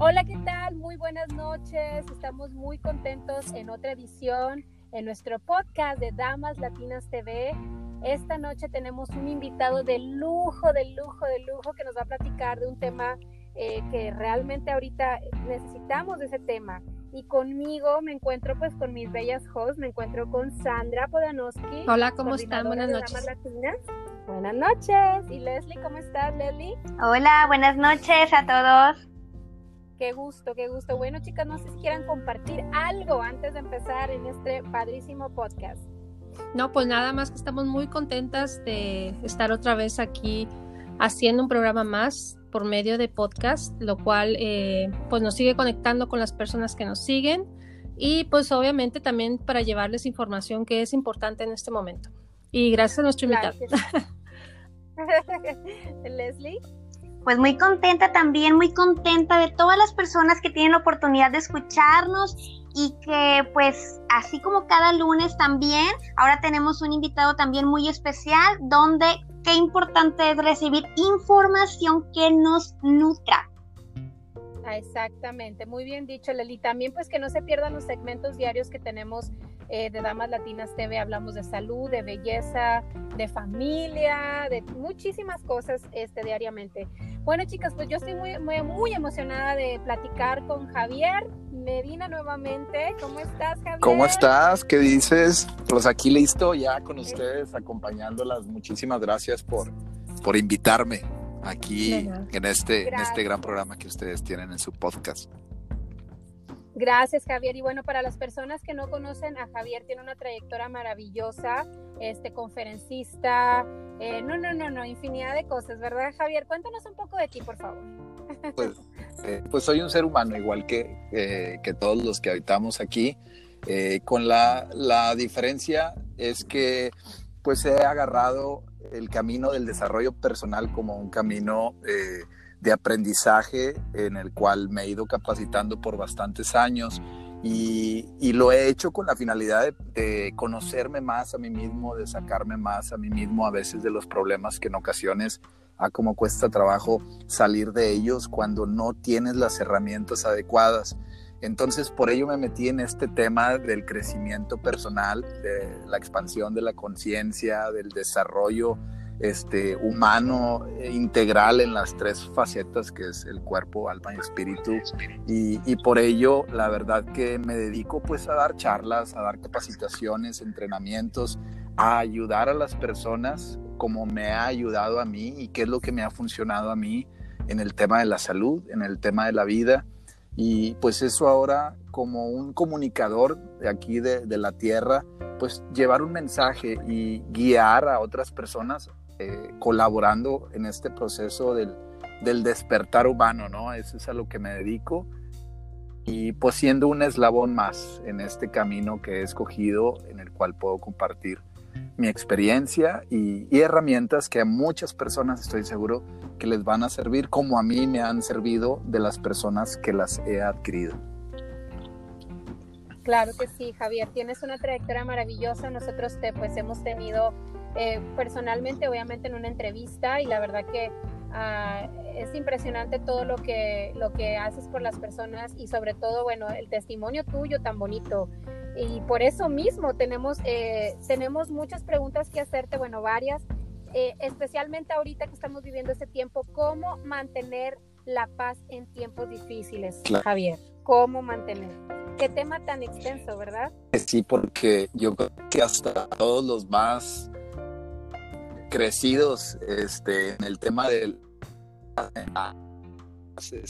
Hola, ¿qué tal? Muy buenas noches. Estamos muy contentos en otra edición en nuestro podcast de Damas Latinas TV. Esta noche tenemos un invitado de lujo, de lujo, de lujo que nos va a platicar de un tema eh, que realmente ahorita necesitamos de ese tema. Y conmigo me encuentro pues con mis bellas hosts, me encuentro con Sandra Podanowski. Hola, ¿cómo están? Buenas noches. Latinas. Buenas noches. ¿Y Leslie, cómo estás, Leslie? Hola, buenas noches a todos. Qué gusto, qué gusto. Bueno, chicas, no sé si quieran compartir algo antes de empezar en este padrísimo podcast. No, pues nada más que estamos muy contentas de estar otra vez aquí haciendo un programa más por medio de podcast, lo cual eh, pues nos sigue conectando con las personas que nos siguen y pues obviamente también para llevarles información que es importante en este momento. Y gracias a nuestro invitado. Leslie pues muy contenta también, muy contenta de todas las personas que tienen la oportunidad de escucharnos y que pues así como cada lunes también, ahora tenemos un invitado también muy especial donde qué importante es recibir información que nos nutra. Ah, exactamente, muy bien dicho Leli. También pues que no se pierdan los segmentos diarios que tenemos eh, de Damas Latinas TV. Hablamos de salud, de belleza, de familia, de muchísimas cosas este, diariamente. Bueno, chicas, pues yo estoy muy, muy, muy emocionada de platicar con Javier Medina nuevamente. ¿Cómo estás, Javier? ¿Cómo estás? ¿Qué dices? Pues aquí listo ya con ustedes, acompañándolas. Muchísimas gracias por, por invitarme aquí en este, en este gran programa que ustedes tienen en su podcast. Gracias, Javier. Y bueno, para las personas que no conocen a Javier, tiene una trayectoria maravillosa, este conferencista, eh, no, no, no, no, infinidad de cosas, ¿verdad, Javier? Cuéntanos un poco de ti, por favor. Pues, eh, pues soy un ser humano, igual que, eh, que todos los que habitamos aquí, con la, la diferencia es que pues he agarrado el camino del desarrollo personal como un camino de aprendizaje en el cual me he ido capacitando por bastantes años y, lo he hecho con la finalidad de, conocerme más a mí mismo, de sacarme más a mí mismo a veces de los problemas que en ocasiones a cómo cuesta trabajo salir de ellos cuando no tienes las herramientas adecuadas. Entonces, por ello me metí en este tema del crecimiento personal, de la expansión de la conciencia, del desarrollo este, humano eh, integral en las tres facetas que es el cuerpo, alma y espíritu. Y, por ello, la verdad que me dedico pues a dar charlas, a dar capacitaciones, entrenamientos, a ayudar a las personas como me ha ayudado a mí y qué es lo que me ha funcionado a mí en el tema de la salud, en el tema de la vida. Y pues eso ahora como un comunicador de aquí de, de la tierra, pues llevar un mensaje y guiar a otras personas eh, colaborando en este proceso del, del, despertar humano, ¿no? Eso es a lo que me dedico y pues siendo un eslabón más en este camino que he escogido en el cual puedo compartir mi experiencia y, y, herramientas que a muchas personas estoy seguro que les van a servir como a mí me han servido de las personas que las he adquirido. Claro que sí, Javier, tienes una trayectoria maravillosa. Nosotros te pues hemos tenido eh, personalmente, obviamente en una entrevista y la verdad que ah, es impresionante todo lo que, lo que haces por las personas y sobre todo, bueno, el testimonio tuyo tan bonito. Y por eso mismo tenemos, eh, tenemos muchas preguntas que hacerte, bueno, varias, eh, especialmente ahorita que estamos viviendo este tiempo, ¿cómo mantener la paz en tiempos difíciles, Javier? ¿Cómo mantener? Qué tema tan extenso, ¿verdad? Sí, porque yo creo que hasta todos los más crecidos este, en el tema del... Sí.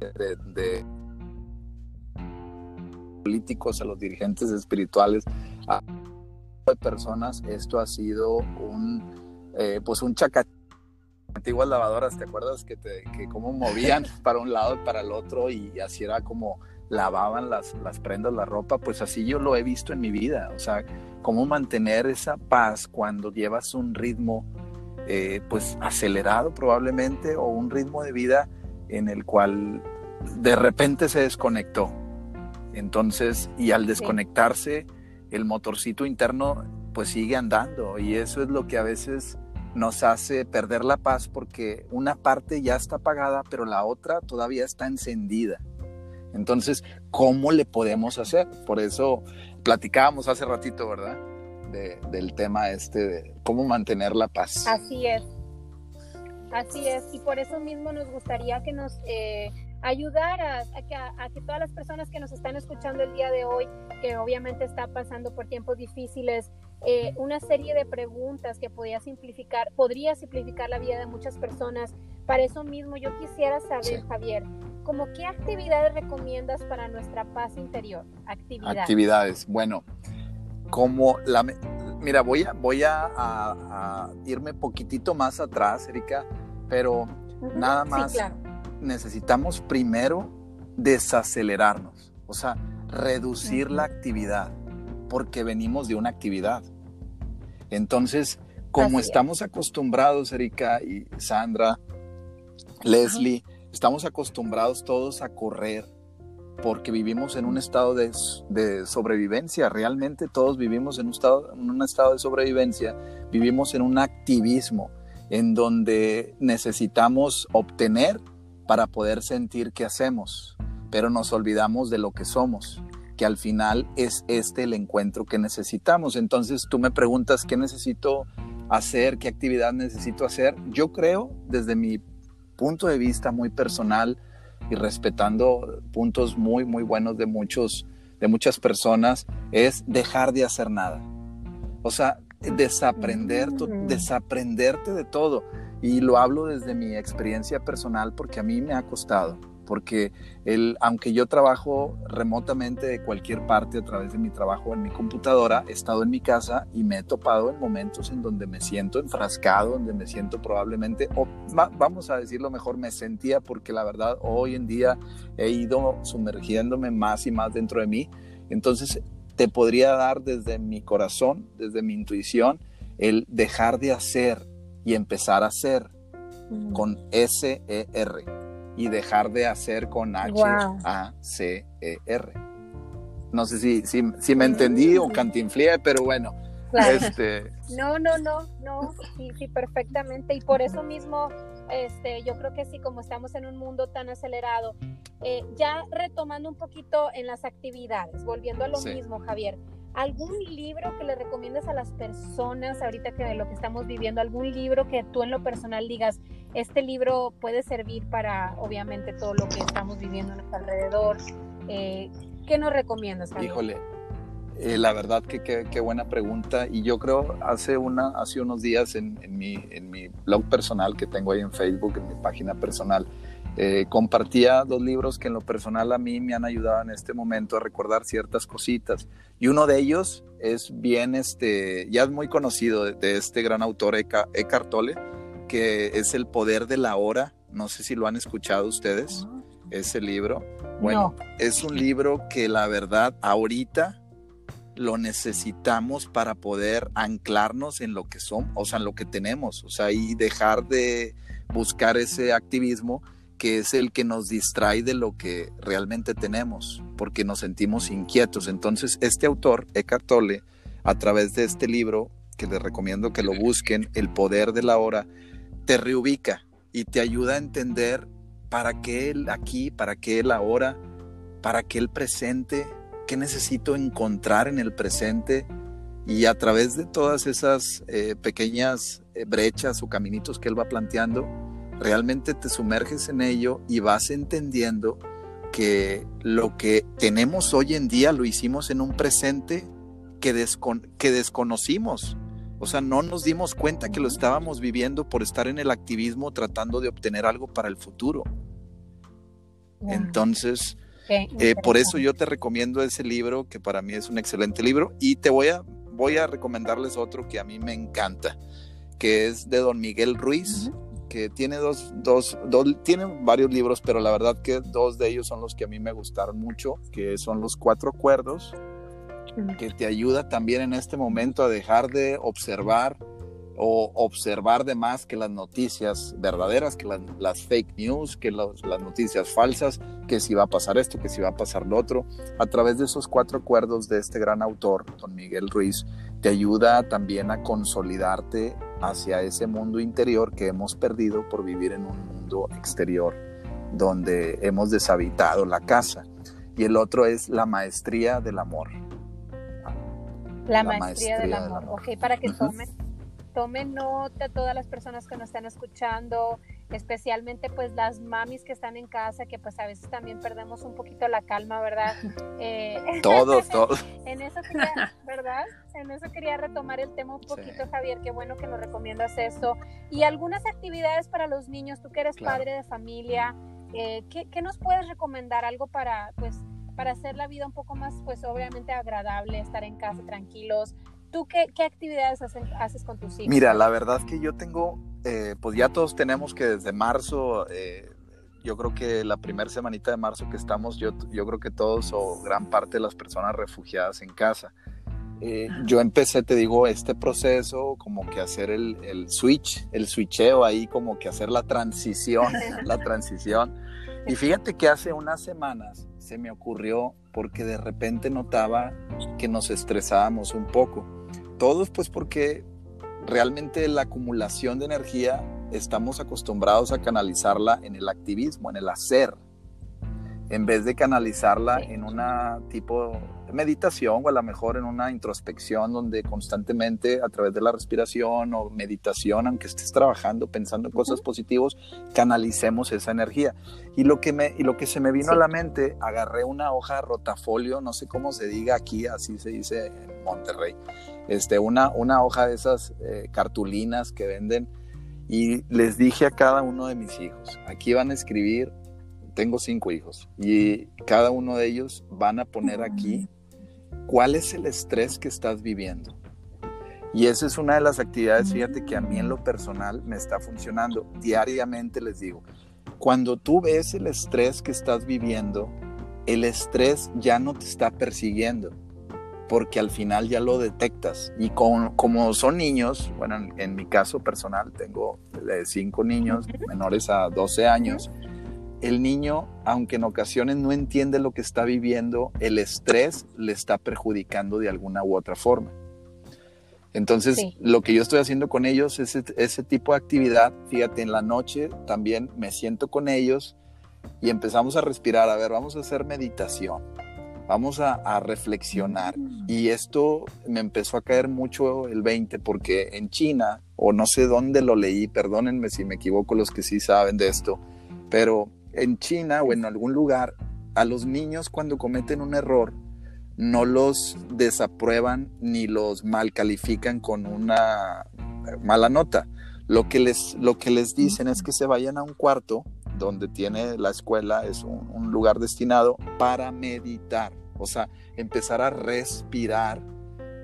De, de, políticos a los dirigentes espirituales a personas esto ha sido un eh, pues un chacachín antiguas lavadoras, ¿te acuerdas que, te, que cómo movían para un lado y para el otro y así era como lavaban las, las prendas, la ropa? Pues así yo lo he visto en mi vida, o sea, cómo mantener esa paz cuando llevas un ritmo eh, pues acelerado probablemente o un ritmo de vida en el cual de repente se desconectó. Entonces, y al desconectarse, el motorcito interno pues sigue andando y eso es lo que a veces nos hace perder la paz porque una parte ya está apagada, pero la otra todavía está encendida. Entonces, ¿cómo le podemos hacer? Por eso platicábamos hace ratito, ¿verdad? del tema este de cómo mantener la paz. Así es. Así es. Y por eso mismo nos gustaría que nos eh, ayudara a, que, a, que, todas las personas que nos están escuchando el día de hoy, que obviamente está pasando por tiempos difíciles, eh, una serie de preguntas que podría simplificar, podría simplificar la vida de muchas personas. Para eso mismo yo quisiera saber, Javier, ¿cómo qué actividades recomiendas para nuestra paz interior? Actividades. Actividades. Bueno, como la... Mira, voy a, voy a, a irme poquitito más atrás, Erika, pero nada más necesitamos primero desacelerarnos, o sea, reducir la actividad porque venimos de una actividad. Entonces, como estamos acostumbrados, Erika y Sandra, Leslie, estamos acostumbrados todos a correr porque vivimos en un estado de, sobrevivencia. Realmente todos vivimos en un, estado, en un estado de sobrevivencia, vivimos en un activismo en donde necesitamos obtener para poder sentir que hacemos, pero nos olvidamos de lo que somos que al final es este el encuentro que necesitamos. Entonces tú me preguntas qué necesito hacer, qué actividad necesito hacer. Yo creo, desde mi punto de vista muy personal y respetando puntos muy, muy buenos de, muchos, de muchas personas, es dejar de hacer nada. O sea, desaprender, mm. desaprenderte de todo. Y lo hablo desde mi experiencia personal porque a mí me ha costado porque el, aunque yo trabajo remotamente de cualquier parte a través de mi trabajo en mi computadora, he estado en mi casa y me he topado en momentos en donde me siento enfrascado, donde me siento probablemente, o vamos a decirlo mejor, me sentía porque la verdad hoy en día he ido sumergiéndome más y más dentro de mí. Entonces te podría dar desde mi corazón, desde mi intuición, el dejar de hacer y empezar a hacer con S-E-R y dejar de hacer con H-A-C-E-R. No sé si, si, si me entendí o cantinflié, pero bueno. Este... No, no, no, no, sí, sí, perfectamente. Y por eso mismo, este, yo creo que sí, como estamos en un mundo tan acelerado, eh, ya retomando un poquito en las actividades, volviendo a lo mismo, Javier, ¿Algún libro que le recomiendes a las personas ahorita que lo que estamos viviendo? ¿Algún libro que tú en lo personal digas, este libro puede servir para obviamente todo lo que estamos viviendo a nuestro alrededor? Eh, ¿Qué nos recomiendas? Híjole, eh, la verdad que qué buena pregunta y yo creo hace, una, hace unos días en, en, mi, en mi blog personal que tengo ahí en Facebook, en mi página personal, eh, compartía dos libros que en lo personal a mí me han ayudado en este momento a recordar ciertas cositas. Y uno de ellos es bien, este, ya es muy conocido de, este gran autor Eckhart Tolle, que es El Poder de la Hora. No sé si lo han escuchado ustedes, ese libro. Bueno, es un libro que la verdad ahorita lo necesitamos para poder anclarnos en lo que somos, o sea, en lo que tenemos, o sea, y dejar de buscar ese activismo que es el que nos distrae de lo que realmente tenemos, porque nos sentimos inquietos. Entonces, este autor, Eckhart Tolle, a través de este libro, que les recomiendo que lo busquen, El poder de la hora, te reubica y te ayuda a entender para qué el aquí, para qué el ahora, para qué el presente, qué necesito encontrar en el presente. Y a través de todas esas eh, pequeñas eh, brechas o caminitos que él va planteando, realmente te sumerges en ello y vas entendiendo que lo que tenemos hoy en día lo hicimos en un presente que, que desconocimos. O sea, no nos dimos cuenta que lo estábamos viviendo por estar en el activismo tratando de obtener algo para el futuro. Entonces, eh, por eso yo te recomiendo ese libro, que para mí es un excelente libro, y te voy a, voy a recomendarles otro que a mí me encanta, que es de don Miguel Ruiz, que tiene dos, dos, dos, tiene varios libros, pero la verdad que dos de ellos son los que a mí me gustaron mucho, que son los cuatro acuerdos, que te ayuda también en este momento a dejar de observar o observar de más que las noticias verdaderas, que las, fake news, que las noticias falsas, que si va a pasar esto, que si va a pasar lo otro. A través de esos cuatro acuerdos de este gran autor, don Miguel Ruiz, te ayuda también a consolidarte hacia ese mundo interior que hemos perdido por vivir en un mundo exterior donde hemos deshabitado la casa. Y el otro es la maestría del amor. La, maestría, del, amor. Ok, para que tomen, tomen nota todas las personas que nos están escuchando, especialmente pues las mamis que están en casa, que pues a veces también perdemos un poquito la calma, ¿verdad? Eh, todos, todos. en eso quería, ¿verdad? En eso quería retomar el tema un poquito, Javier, qué bueno que nos recomiendas eso. Y algunas actividades para los niños, tú que eres padre de familia, eh, ¿qué, ¿qué, nos puedes recomendar? Algo para, pues, para hacer la vida un poco más, pues obviamente agradable, estar en casa tranquilos. ¿Tú qué, qué actividades haces con tus hijos? Mira, la verdad que yo tengo eh, pues ya todos tenemos que desde marzo, eh, yo creo que la primera semanita de marzo que estamos, yo, yo creo que todos o gran parte de las personas refugiadas en casa. Eh, yo empecé, te digo, este proceso como que hacer el, el, switch, el switcheo ahí, como que hacer la transición, la transición. Y fíjate que hace unas semanas se me ocurrió porque de repente notaba que nos estresábamos un poco. Todos pues porque realmente la acumulación de energía estamos acostumbrados a canalizarla en el activismo, en el hacer, en vez de canalizarla en una tipo meditación o a lo mejor en una introspección donde constantemente a través de la respiración o meditación, aunque estés trabajando, pensando en cosas positivas, canalicemos esa energía. Y lo que, me, y lo que se me vino a la mente, agarré una hoja rotafolio, no sé cómo se diga aquí, así se dice en Monterrey, este, una, una hoja de esas eh, cartulinas que venden y les dije a cada uno de mis hijos, aquí van a escribir, tengo cinco hijos y cada uno de ellos van a poner aquí cuál es el estrés que estás viviendo. Y esa es una de las actividades, fíjate que a mí en lo personal me está funcionando. Diariamente les digo, cuando tú ves el estrés que estás viviendo, el estrés ya no te está persiguiendo porque al final ya lo detectas. Y como son niños, bueno, en, mi caso personal, tengo cinco niños menores a 12 años, el niño, aunque en ocasiones no entiende lo que está viviendo, el estrés le está perjudicando de alguna u otra forma. Entonces, lo que yo estoy haciendo con ellos es ese, tipo de actividad. Fíjate, en la noche también me siento con ellos y empezamos a respirar. A ver, vamos a hacer meditación vamos a, reflexionar. Mm. Y esto me empezó a caer mucho el 20 porque en China, o no sé dónde lo leí, perdónenme si me equivoco los que sí saben de esto, pero en China o en algún lugar, a los niños cuando cometen un error, no los desaprueban ni los mal califican con una mala nota. Lo que les, lo que les dicen es que se vayan a un cuarto donde tiene la escuela, es un, lugar destinado para meditar, o sea, empezar a respirar,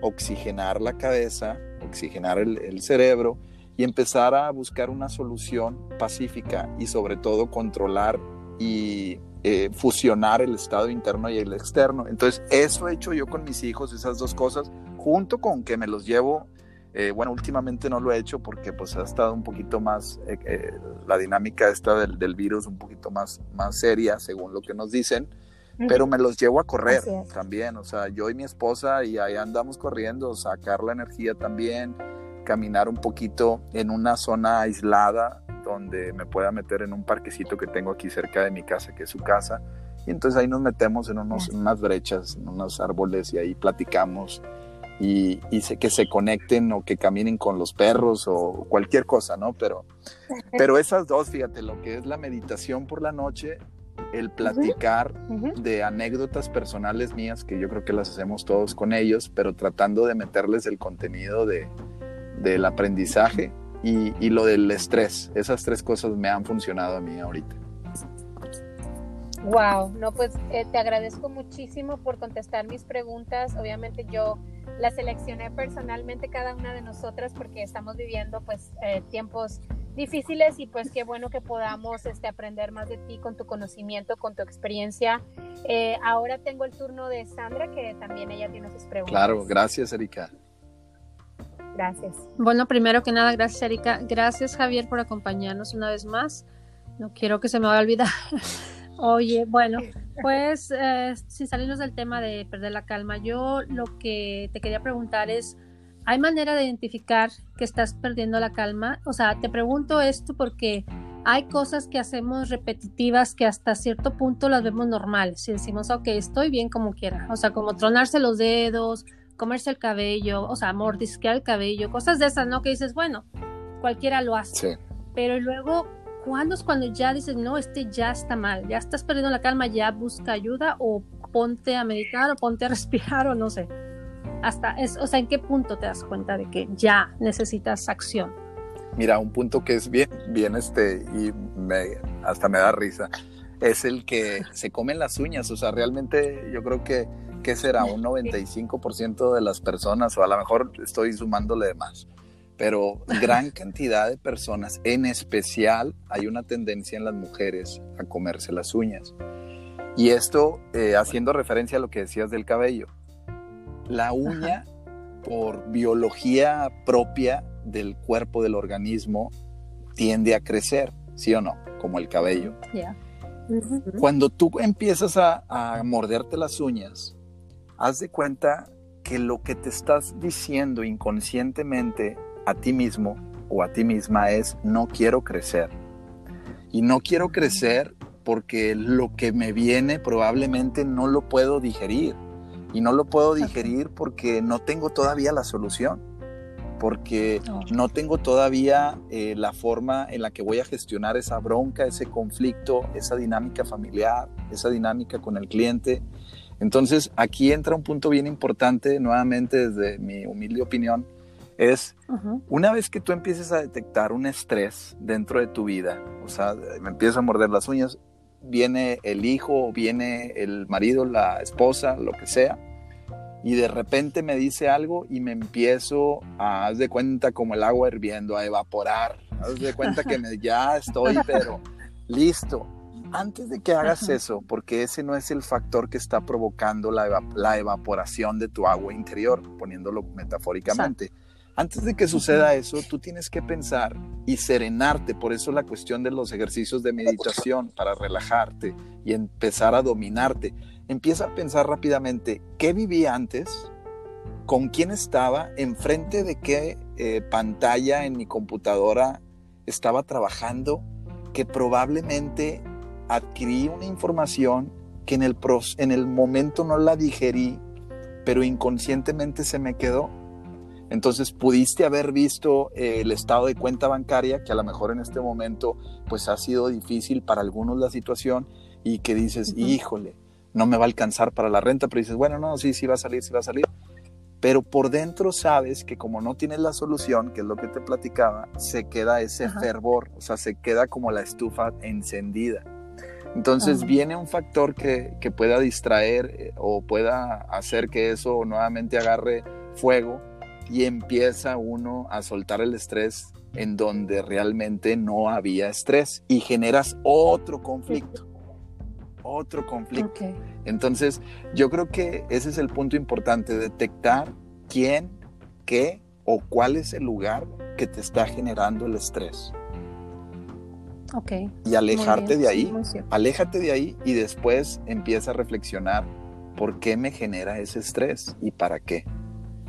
oxigenar la cabeza, oxigenar el, cerebro y empezar a buscar una solución pacífica y sobre todo controlar y eh, fusionar el estado interno y el externo. Entonces, eso he hecho yo con mis hijos, esas dos cosas, junto con que me los llevo eh, bueno, últimamente no lo he hecho porque pues ha estado un poquito más, eh, eh, la dinámica esta del, del, virus un poquito más, más seria, según lo que nos dicen, pero me los llevo a correr también, o sea, yo y mi esposa y ahí andamos corriendo, sacar la energía también, caminar un poquito en una zona aislada donde me pueda meter en un parquecito que tengo aquí cerca de mi casa, que es su casa, y entonces ahí nos metemos en, unos, en unas brechas, en unos árboles y ahí platicamos y, que se conecten o que caminen con los perros o cualquier cosa, ¿no? Pero, pero esas dos, fíjate, lo que es la meditación por la noche, el platicar de anécdotas personales mías, que yo creo que las hacemos todos con ellos, pero tratando de meterles el contenido de, del aprendizaje y, y lo del estrés. Esas tres cosas me han funcionado a mí ahorita. Wow, no, pues eh, te agradezco muchísimo por contestar mis preguntas. Obviamente yo la seleccioné personalmente cada una de nosotras porque estamos viviendo pues eh, tiempos difíciles y pues qué bueno que podamos este, aprender más de ti con tu conocimiento, con tu experiencia. Eh, ahora tengo el turno de Sandra que también ella tiene sus preguntas. Claro, gracias Erika. Gracias. Bueno, primero que nada, gracias Erika. Gracias Javier por acompañarnos una vez más. No quiero que se me vaya a olvidar. Oye, bueno, pues eh, sin salirnos del tema de perder la calma, yo lo que te quería preguntar es, ¿hay manera de identificar que estás perdiendo la calma? O sea, te pregunto esto porque hay cosas que hacemos repetitivas que hasta cierto punto las vemos normales y decimos, ok, estoy bien como quiera. O sea, como tronarse los dedos, comerse el cabello, o sea, mordisquear el cabello, cosas de esas, ¿no? Que dices, bueno, cualquiera lo hace. Pero luego, ¿cuándo es cuando ya dices, no, este ya está mal, ya estás perdiendo la calma, ya busca ayuda o ponte a meditar o ponte a respirar o no sé? Hasta, es, o sea, ¿en qué punto te das cuenta de que ya necesitas acción? Mira, un punto que es bien, bien este, y me, hasta me da risa, es el que se comen las uñas. O sea, realmente yo creo que, ¿qué será? Un 95% de las personas, o a lo mejor estoy sumándole más, pero gran cantidad de personas, en especial hay una tendencia en las mujeres a comerse las uñas. Y esto eh, haciendo referencia a lo que decías del cabello. La uña, por biología propia, del cuerpo del organismo tiende a crecer, ¿sí o no? Como el cabello. Cuando tú empiezas a, a, morderte las uñas, haz de cuenta que lo que te estás diciendo inconscientemente a ti mismo o a ti misma es no quiero crecer. Y no quiero crecer porque lo que me viene probablemente no lo puedo digerir. Y no lo puedo digerir porque no tengo todavía la solución porque no tengo todavía eh, la forma en la que voy a gestionar esa bronca, ese conflicto, esa dinámica familiar, esa dinámica con el cliente. Entonces, aquí entra un punto bien importante, nuevamente desde mi humilde opinión, es una vez que tú empieces a detectar un estrés dentro de tu vida, o sea, me empiezo a morder las uñas, viene el hijo, viene el marido, la esposa, lo que sea, y de repente me dice algo y me empiezo a, haz de cuenta como el agua hirviendo, a evaporar. Haz de cuenta que ya estoy, pero listo. Antes de que hagas eso, porque ese no es el factor que está provocando la, la evaporación de tu agua interior, poniéndolo metafóricamente. Antes de que suceda eso, tú tienes que pensar y serenarte. Por eso la cuestión de los ejercicios de meditación, para relajarte y empezar a dominarte. Empieza a pensar rápidamente qué vivía antes, con quién estaba, enfrente de qué eh, pantalla en mi computadora estaba trabajando, que probablemente adquirí una información que en el, en el momento no la digerí, pero inconscientemente se me quedó. Entonces pudiste haber visto eh, el estado de cuenta bancaria, que a lo mejor en este momento pues ha sido difícil para algunos la situación y que dices, híjole, no me va a alcanzar para la renta, pero dices, bueno, no, sí, sí va a salir, sí va a salir. Pero por dentro sabes que como no tienes la solución, que es lo que te platicaba, se queda ese fervor, o sea, se queda como la estufa encendida. Entonces viene un factor que, que pueda distraer eh, o pueda hacer que eso nuevamente agarre fuego y empieza uno a soltar el estrés en donde realmente no había estrés y generas otro conflicto otro conflicto. Entonces, yo creo que ese es el punto importante, detectar quién, qué o cuál es el lugar que te está generando el estrés. Ok. Y alejarte de ahí, aléjate de ahí y después empieza a reflexionar por qué me genera ese estrés y para qué,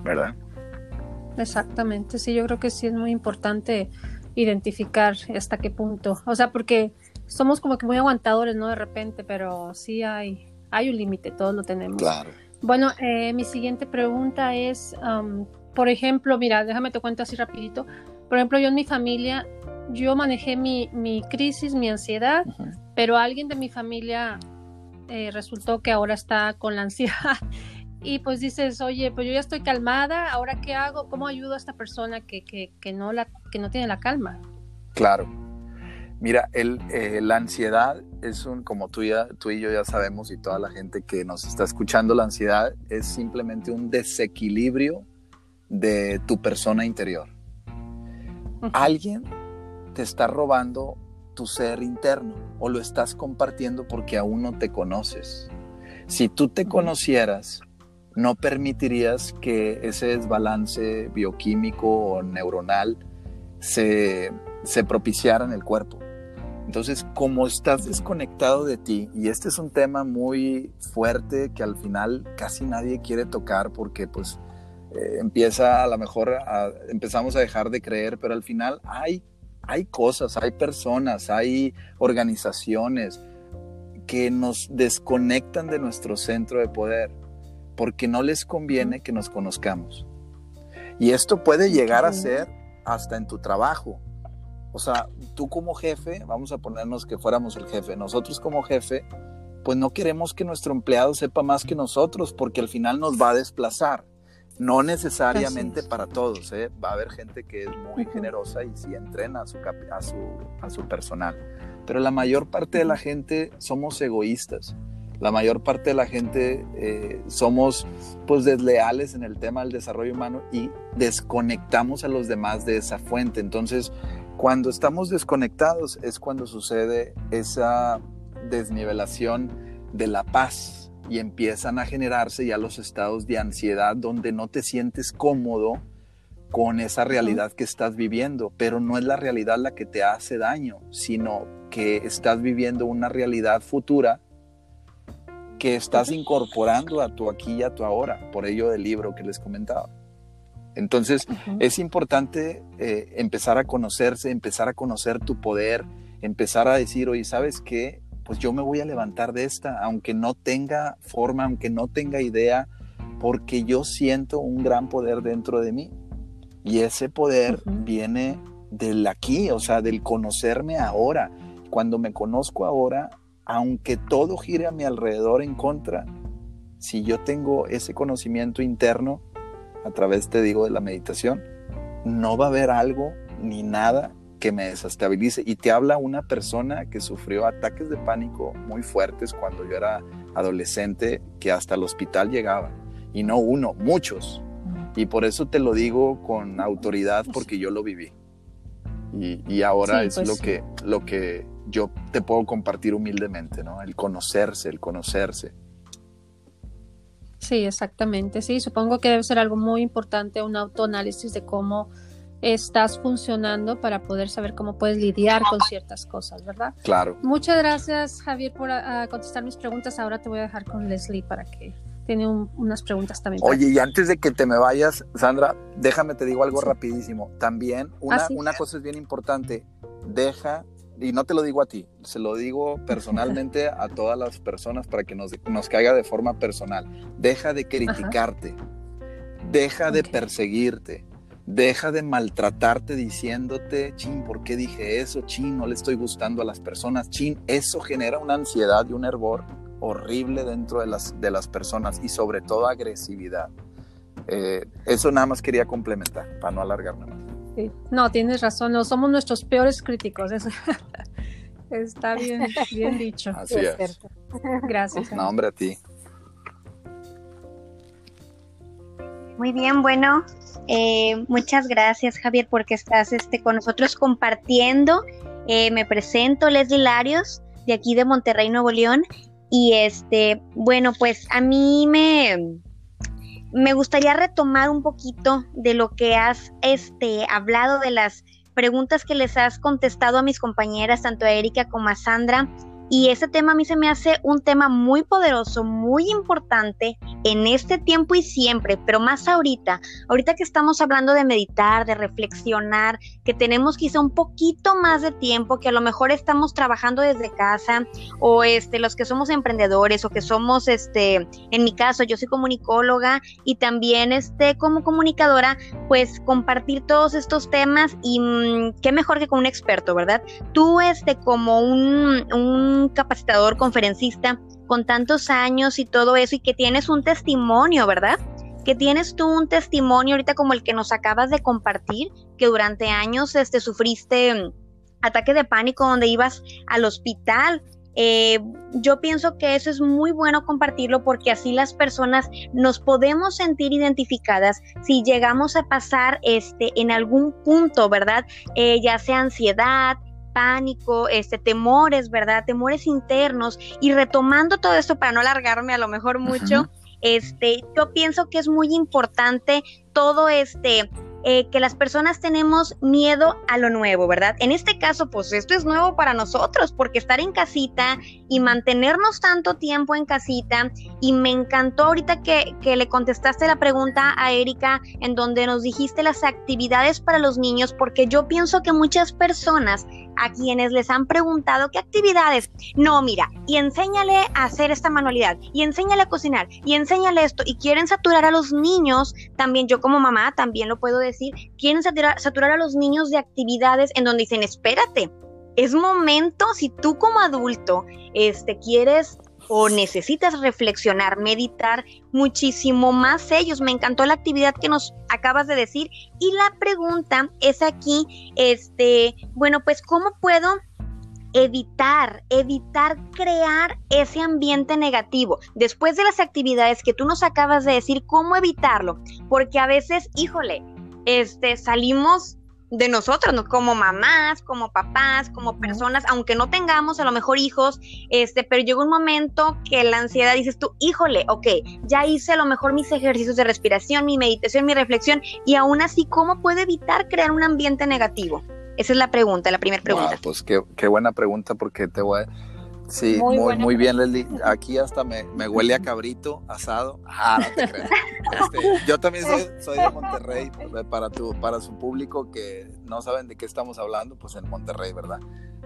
¿verdad? Exactamente, sí, yo creo que sí es muy importante identificar hasta qué punto, o sea, porque somos como que muy aguantadores, ¿no? De repente, pero sí hay, hay un límite, todos lo tenemos. Claro. Bueno, eh, mi siguiente pregunta es, por ejemplo, mira, déjame te cuento así rapidito. Por ejemplo, yo en mi familia, yo manejé mi, mi crisis, mi ansiedad, pero alguien de mi familia eh, resultó que ahora está con la ansiedad. Y pues dices, oye, pues yo ya estoy calmada, ¿ahora qué hago? ¿Cómo ayudo a esta persona que, que, que no, la, que no tiene la calma? Claro, Mira, el, eh, la ansiedad es un, como tú, ya, tú y yo ya sabemos y toda la gente que nos está escuchando, la ansiedad es simplemente un desequilibrio de tu persona interior. Alguien te está robando tu ser interno o lo estás compartiendo porque aún no te conoces. Si tú te conocieras, no permitirías que ese desbalance bioquímico o neuronal se, se propiciara en el cuerpo. Entonces, como estás desconectado de ti, y este es un tema muy fuerte que al final casi nadie quiere tocar porque pues eh, empieza a lo mejor empezamos a dejar de creer, pero al final hay, hay cosas, hay personas, hay organizaciones que nos desconectan de nuestro centro de poder porque no les conviene que nos conozcamos. Y esto puede llegar a ser hasta en tu trabajo. O sea, tú como jefe, vamos a ponernos que fuéramos el jefe, nosotros como jefe, pues no queremos que nuestro empleado sepa más que nosotros porque al final nos va a desplazar. No necesariamente para todos, ¿eh? va a haber gente que es muy generosa y sí entrena a su, a, su, a su personal. Pero la mayor parte de la gente somos egoístas. La mayor parte de la gente eh, somos pues desleales en el tema del desarrollo humano y desconectamos a los demás de esa fuente. Entonces, cuando estamos desconectados es cuando sucede esa desnivelación de la paz, y empiezan a generarse ya los estados de ansiedad donde no te sientes cómodo con esa realidad que estás viviendo, pero no es la realidad la que te hace daño, sino que estás viviendo una realidad futura que estás incorporando a tu aquí y a tu ahora, por ello del libro que les comentaba. Entonces, es importante eh, empezar a conocerse, empezar a conocer tu poder, empezar a decir, oye, ¿sabes qué? Pues yo me voy a levantar de esta, aunque no tenga forma, aunque no tenga idea, porque yo siento un gran poder dentro de mí. Y ese poder viene del aquí, o sea, del conocerme ahora. Cuando me conozco ahora, aunque todo gire a mi alrededor en contra, si yo tengo ese conocimiento interno, a través, te digo, de la meditación, no va a haber algo ni nada que me desestabilice. Y te habla una persona que sufrió ataques de pánico muy fuertes cuando yo era adolescente, que hasta el hospital llegaba. Y no uno, muchos. Y por eso te lo digo con autoridad, porque yo lo viví. Y, ahora es pues lo, que, lo que yo te puedo compartir humildemente, ¿no? El conocerse, el conocerse. Sí, exactamente. Sí, supongo que debe ser algo muy importante, un autoanálisis de cómo estás funcionando para poder saber cómo puedes lidiar con ciertas cosas, ¿verdad? Claro. Muchas gracias, Javier, por ah, contestar mis preguntas. Ahora te voy a dejar con Leslie para que tiene unas preguntas también. Oye, y antes de que te me vayas, Sandra, déjame te digo algo rapidísimo. También una, ah, una cosa es bien importante. Deja, y no te lo digo a ti, se lo digo personalmente a todas las personas para que nos, nos caiga de forma personal. Deja de criticarte. Deja de perseguirte Deja de maltratarte diciéndote, chin, ¿por qué dije eso? Chin, no le estoy gustando a las personas. Chin, eso genera una ansiedad y un hervor horrible dentro de las, de las personas y sobre todo agresividad. Eh, eso nada más quería complementar para no alargarme más. No, tienes razón, no somos nuestros peores críticos. Eso. Está bien, bien dicho. Así es. Gracias. No, hombre, a ti. Muy bien, bueno, eh, muchas gracias Javier porque estás este, con nosotros compartiendo. Eh, me presento, Leslie Larios, de aquí de Monterrey, Nuevo León. Y este, bueno, pues a mí me, me gustaría retomar un poquito de lo que has este, hablado de las preguntas que les has contestado a mis compañeras, tanto a Erika como a Sandra y ese tema a mí se me hace un tema muy poderoso, muy importante en este tiempo y siempre, pero más ahorita, ahorita que estamos hablando de meditar, de reflexionar, que tenemos quizá un poquito más de tiempo, que a lo mejor estamos trabajando desde casa o este los que somos emprendedores o que somos este en mi caso yo soy comunicóloga y también este como comunicadora, pues compartir todos estos temas y mm, qué mejor que con un experto, ¿verdad? Tú este como un, un capacitador, conferencista con tantos años y todo eso y que tienes un testimonio, ¿verdad? Que tienes tú un testimonio ahorita como el que nos acabas de compartir, que durante años este, sufriste mm, ataque de pánico donde ibas al hospital. Eh, yo pienso que eso es muy bueno compartirlo porque así las personas nos podemos sentir identificadas si llegamos a pasar este en algún punto, ¿verdad? Eh, ya sea ansiedad, pánico, este, temores, ¿verdad? Temores internos. Y retomando todo esto para no alargarme a lo mejor mucho, este, yo pienso que es muy importante todo este eh, que las personas tenemos miedo a lo nuevo, ¿verdad? En este caso, pues esto es nuevo para nosotros, porque estar en casita y mantenernos tanto tiempo en casita, y me encantó ahorita que, que le contestaste la pregunta a Erika, en donde nos dijiste las actividades para los niños, porque yo pienso que muchas personas a quienes les han preguntado qué actividades, no, mira, y enséñale a hacer esta manualidad, y enséñale a cocinar, y enséñale esto, y quieren saturar a los niños, también yo como mamá también lo puedo decir, quieren saturar, saturar a los niños de actividades en donde dicen, espérate, es momento, si tú como adulto este, quieres o necesitas reflexionar, meditar muchísimo más ellos. Me encantó la actividad que nos acabas de decir y la pregunta es aquí, este, bueno, pues ¿cómo puedo evitar, evitar crear ese ambiente negativo. Después de las actividades que tú nos acabas de decir, ¿cómo evitarlo? Porque a veces, híjole, este, salimos de nosotros, ¿no? como mamás, como papás, como personas, aunque no tengamos a lo mejor hijos, este, pero llega un momento que la ansiedad dices tú, híjole, ok, ya hice a lo mejor mis ejercicios de respiración, mi meditación, mi reflexión, y aún así, ¿cómo puedo evitar crear un ambiente negativo? Esa es la pregunta, la primera pregunta. pues qué, qué, buena pregunta, porque te voy a Sí, muy, muy, bien, Leslie. Aquí hasta me, me, huele a cabrito asado. Ah, no te creas. Este, yo también soy, soy, de Monterrey, para, tu, para su público que no saben de qué estamos hablando, pues en Monterrey, ¿verdad?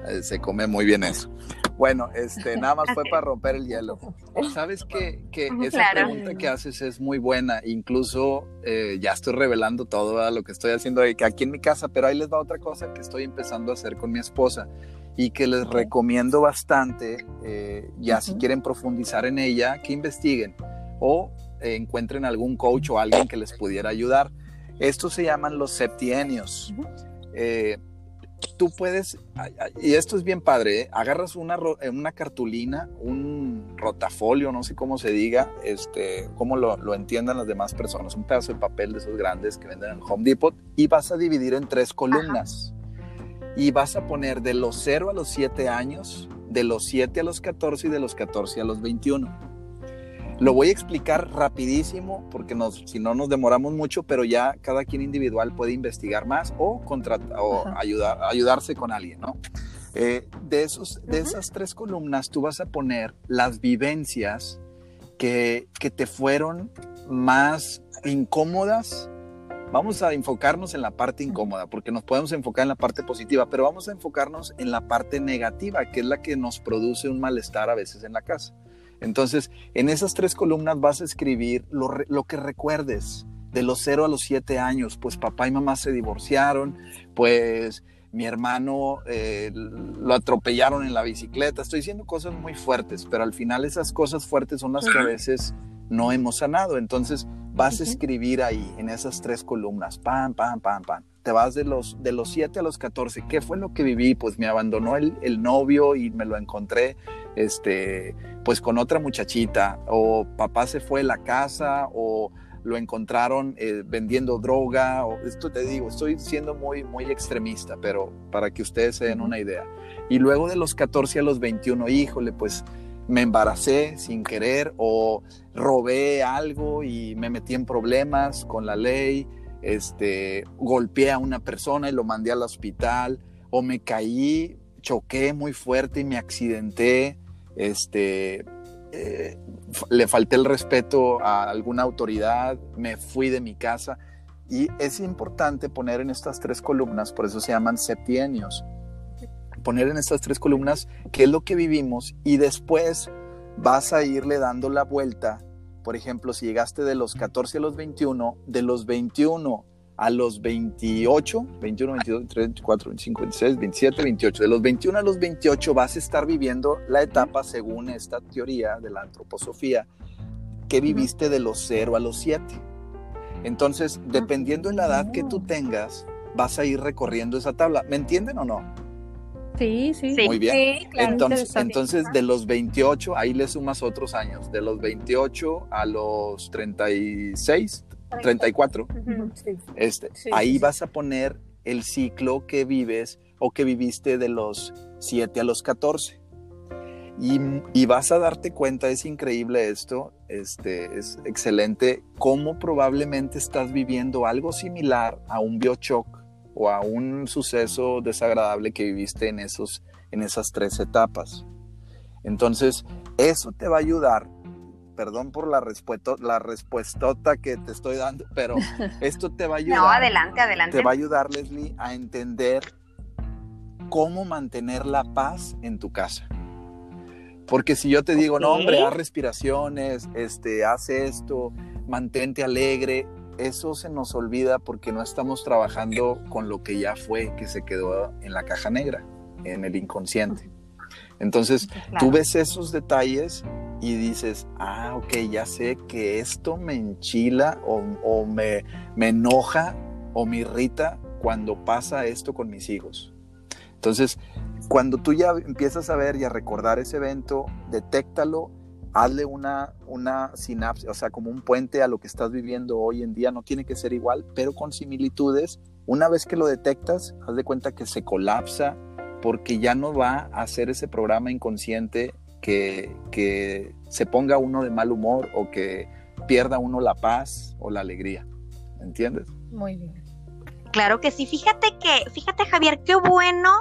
Eh, se come muy bien eso. Bueno, este, nada más fue para romper el hielo. Sabes que, que esa pregunta que haces es muy buena, incluso eh, ya estoy revelando todo lo que estoy haciendo aquí en mi casa, pero ahí les va otra cosa que estoy empezando a hacer con mi esposa y que les recomiendo bastante, eh, ya si quieren profundizar en ella, que investiguen o eh, encuentren algún coach o alguien que les pudiera ayudar. Estos se llaman los septienios. Eh, tú puedes, y esto es bien padre, agarras una, una cartulina, un rotafolio, no sé cómo se diga, este, cómo lo, lo, entiendan las demás personas, un pedazo de papel de esos grandes que venden en Home Depot, y vas a dividir en tres columnas y vas a poner de los 0 a los 7 años, de los 7 a los 14 y de los 14 a los 21. Lo voy a explicar rapidísimo porque nos, si no nos demoramos mucho, pero ya cada quien individual puede investigar más o, o ayudar, ayudarse con alguien, ¿no? Eh, de, esos, de esas tres columnas tú vas a poner las vivencias que, que te fueron más incómodas Vamos a enfocarnos en la parte incómoda, porque nos podemos enfocar en la parte positiva, pero vamos a enfocarnos en la parte negativa, que es la que nos produce un malestar a veces en la casa. Entonces, en esas tres columnas vas a escribir lo, que recuerdes de los 0 a los 7 años, pues papá y mamá se divorciaron, pues mi hermano eh, lo atropellaron en la bicicleta. Estoy diciendo cosas muy fuertes, pero al final esas cosas fuertes son las que a veces no hemos sanado. Entonces vas a escribir ahí en esas tres columnas, pam, pam, pam, pam. Te vas de los, de los 7 a los 14. ¿Qué fue lo que viví? Pues me abandonó el, el, novio y me lo encontré este, pues con otra muchachita. O papá se fue a la casa o lo encontraron eh, vendiendo droga. O, esto te digo, estoy siendo muy, muy extremista, pero para que ustedes se den una idea. Y luego de los 14 a los 21, híjole, pues me embaracé sin querer o robé algo y me metí en problemas con la ley, este, golpeé a una persona y lo mandé al hospital o me caí, choqué muy fuerte y me accidenté, este, eh, le falté el respeto a alguna autoridad, me fui de mi casa. Y es importante poner en estas tres columnas, por eso se llaman septienios, poner en estas tres columnas qué es lo que vivimos y después vas a irle dando la vuelta. Por ejemplo, si llegaste de los 14 a los 21, de los 21 a los 28, 21, 22, 23, 24, 25, 26, 27, 28, de los 21 a los 28 vas a estar viviendo la etapa según esta teoría de la antroposofía que viviste de los 0 a los 7. Entonces, dependiendo de la edad que tú tengas, vas a ir recorriendo esa tabla. ¿Me entienden o no? Sí, sí. Muy bien. entonces, entonces, de los 28, ahí le sumas otros años. De los 28 a los 36, 34. este, ahí vas a poner el ciclo que vives o que viviste de los 7 a los 14. Y, vas a darte cuenta, es increíble esto, este, es excelente, cómo probablemente estás viviendo algo similar a un biochoc o a un suceso desagradable que viviste en, esos, en esas tres etapas. Entonces, eso te va a ayudar. Perdón por la, respuesta, la respuestota que te estoy dando, pero esto te va a ayudar. No, adelante, adelante. Te va a ayudar, Leslie, a entender cómo mantener la paz en tu casa. Porque si yo te digo, no, hombre, haz respiraciones, este, haz esto, mantente alegre, eso se nos olvida porque no estamos trabajando con lo que ya fue, que se quedó en la caja negra, en el inconsciente. Entonces, tú ves esos detalles y dices, ah, ok, ya sé que esto me enchila o, me, me enoja o me irrita cuando pasa esto con mis hijos. Entonces, cuando tú ya empiezas a ver y a recordar ese evento, detéctalo, hazle una, una sinapsis, o sea, como un puente a lo que estás viviendo hoy en día. No tiene que ser igual, pero con similitudes. Una vez que lo detectas, haz de cuenta que se colapsa porque ya no va a hacer ese programa inconsciente que, que se ponga uno de mal humor o que pierda uno la paz o la alegría. ¿Entiendes? Muy bien. Claro que sí. Fíjate que, fíjate Javier, qué bueno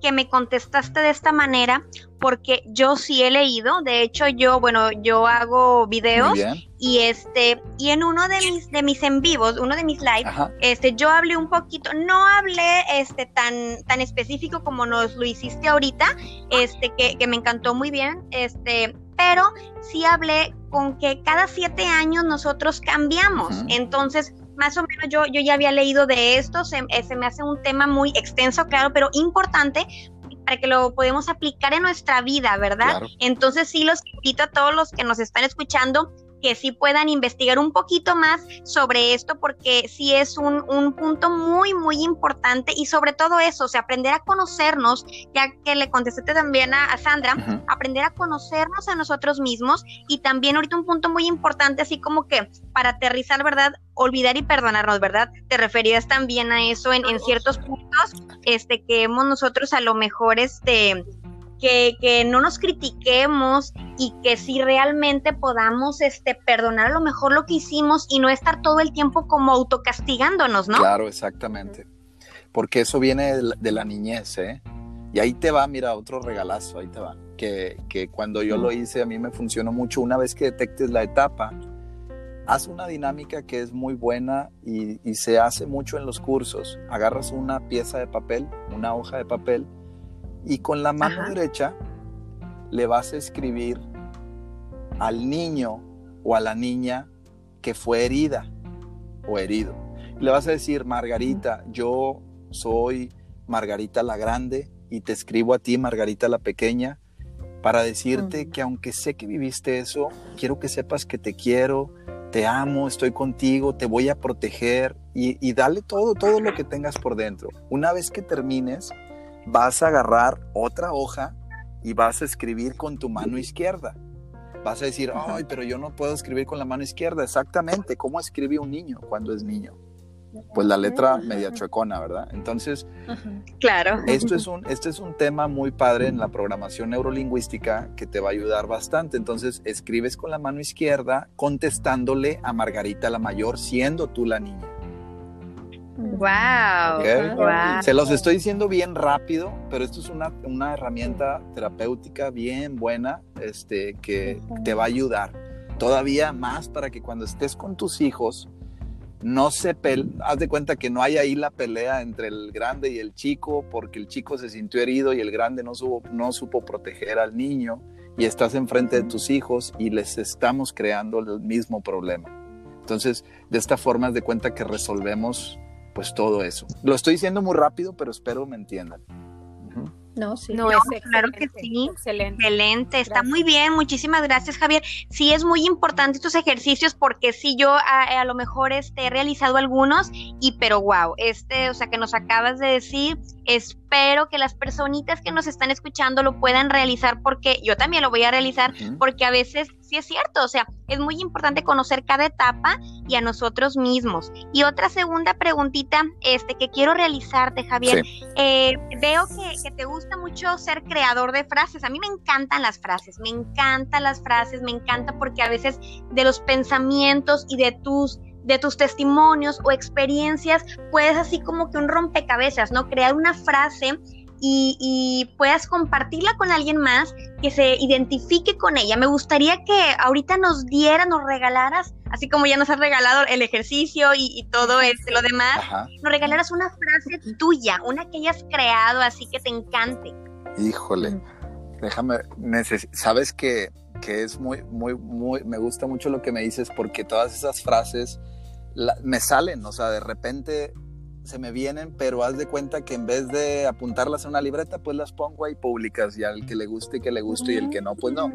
que me contestaste de esta manera, porque yo sí he leído, de hecho yo, bueno, yo hago videos y este, y en uno de mis, de mis en vivos, uno de mis lives, este, yo hablé un poquito, no hablé este tan, tan específico como nos lo hiciste ahorita, este, que, que me encantó muy bien, este, pero sí hablé con que cada siete años nosotros cambiamos. Entonces, más o menos yo, yo ya había leído de esto, se, eh, se, me hace un tema muy extenso, claro, pero importante para que lo podamos aplicar en nuestra vida, ¿verdad? Entonces sí los invito a todos los que nos están escuchando que sí puedan investigar un poquito más sobre esto porque sí es un, un punto muy, muy importante y sobre todo eso, o sea, aprender a conocernos, ya que le contesté también a, Sandra, aprender a conocernos a nosotros mismos y también ahorita un punto muy importante, así como que para aterrizar, ¿verdad? Olvidar y perdonarnos, ¿verdad? Te referías también a eso en, en ciertos puntos, este, que hemos nosotros a lo mejor, este, que, no nos critiquemos y que si realmente podamos este, perdonar a lo mejor lo que hicimos y no estar todo el tiempo como autocastigándonos, ¿no? Claro, exactamente. Porque eso viene de la, niñez, ¿eh? Y ahí te va, mira, otro regalazo, ahí te va. Que, que cuando yo lo hice a mí me funcionó mucho. Una vez que detectes la etapa, haz una dinámica que es muy buena y, y se hace mucho en los cursos. Agarras una pieza de papel, una hoja de papel, y con la mano derecha le vas a escribir al niño o a la niña que fue herida o herido. Le vas a decir, Margarita, yo soy Margarita la Grande y te escribo a ti, Margarita la Pequeña, para decirte que aunque sé que viviste eso, quiero que sepas que te quiero, te amo, estoy contigo, te voy a proteger y, y dale todo, todo lo que tengas por dentro. Una vez que termines, vas a agarrar otra hoja y vas a escribir con tu mano izquierda. Vas a decir, ay, pero yo no puedo escribir con la mano izquierda. Exactamente, ¿cómo escribe un niño cuando es niño? Pues la letra media chuecona, ¿verdad? Entonces, claro. Esto es un, este es un tema muy padre en la programación neurolingüística que te va a ayudar bastante. Entonces, escribes con la mano izquierda contestándole a Margarita la mayor, siendo tú la niña. Wow, Se los estoy diciendo bien rápido, pero esto es una, una herramienta terapéutica bien buena este, que te va a ayudar todavía más para que cuando estés con tus hijos no se pel haz de cuenta que no hay ahí la pelea entre el grande y el chico porque el chico se sintió herido y el grande no, no supo proteger al niño y estás enfrente de tus hijos y les estamos creando el mismo problema. Entonces, de esta forma, haz de cuenta que resolvemos pues todo eso. Lo estoy diciendo muy rápido, pero espero me entiendan. No, sí. No, claro que sí. Excelente. Excelente. Está muy bien. Muchísimas gracias, Javier. Sí, es muy importante estos ejercicios porque sí, yo a, lo mejor este, he realizado algunos y, pero wow, este, o sea, que nos acabas de decir, espero que las personitas que nos están escuchando lo puedan realizar porque yo también lo voy a realizar porque a veces sí es cierto, o sea, es muy importante conocer cada etapa y a nosotros mismos. Y otra segunda preguntita este, que quiero realizarte, Javier. Eh, veo que, que, te gusta mucho ser creador de frases. A mí me encantan las frases, me encantan las frases, me encanta porque a veces de los pensamientos y de tus de tus testimonios o experiencias, puedes así como que un rompecabezas, ¿no? Crear una frase y, puedas compartirla con alguien más que se identifique con ella. Me gustaría que ahorita nos dieras, nos regalaras, así como ya nos has regalado el ejercicio y, todo este, lo demás, nos regalaras una frase tuya, una que hayas creado así que te encante. Híjole, déjame, sabes que, que es muy, muy, muy, me gusta mucho lo que me dices porque todas esas frases me salen, o sea, de repente se me vienen, pero haz de cuenta que en vez de apuntarlas en una libreta, pues las pongo ahí públicas y al que le guste, que le guste y el que no, pues no.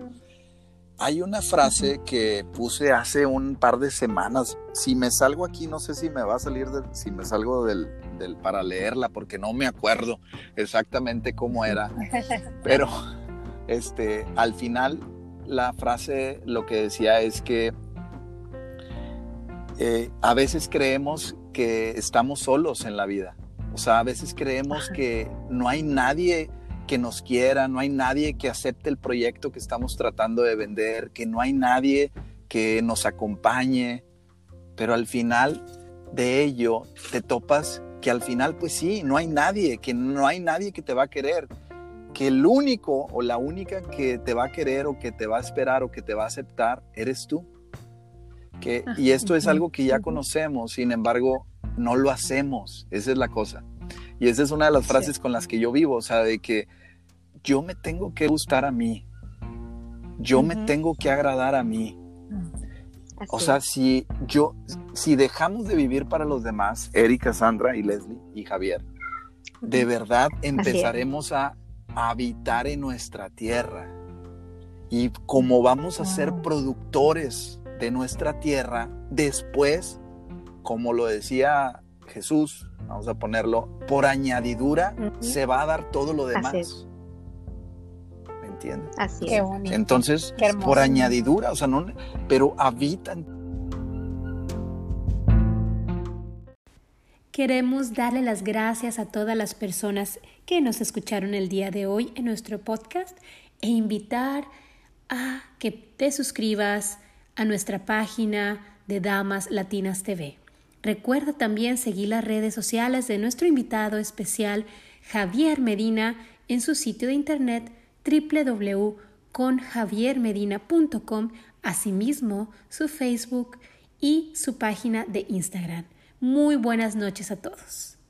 Hay una frase que puse hace un par de semanas. Si me salgo aquí, no sé si me va a salir, si me salgo del, del, para leerla, porque no me acuerdo exactamente cómo era. Pero este, al final, la frase lo que decía es que eh, a veces creemos que estamos solos en la vida. O sea, a veces creemos que no hay nadie que nos quiera, no hay nadie que acepte el proyecto que estamos tratando de vender, que no hay nadie que nos acompañe, pero al final de ello te topas que al final pues sí, no hay nadie, que no hay nadie que te va a querer, que el único o la única que te va a querer o que te va a esperar o que te va a aceptar eres tú y esto es algo que ya conocemos, sin embargo, no lo hacemos. Esa es la cosa. Y esa es una de las frases con las que yo vivo, o sea, de que yo me tengo que gustar a mí. Yo me tengo que agradar a mí. o sea, si yo, si dejamos de vivir para los demás, Erika, Sandra y Leslie y Javier, de verdad empezaremos a habitar en nuestra tierra. Y como vamos a ser productores de nuestra tierra, después, como lo decía Jesús, vamos a ponerlo, por añadidura se va a dar todo lo demás. ¿Me entiendes? Así es. Entonces, por añadidura, o sea, no, pero habitan. Queremos darle las gracias a todas las personas que nos escucharon el día de hoy en nuestro podcast e invitar a que te suscribas, a nuestra página de Damas Latinas TV. Recuerda también seguir las redes sociales de nuestro invitado especial Javier Medina en su sitio de internet www.conjaviermedina.com, asimismo su Facebook y su página de Instagram. Muy buenas noches a todos.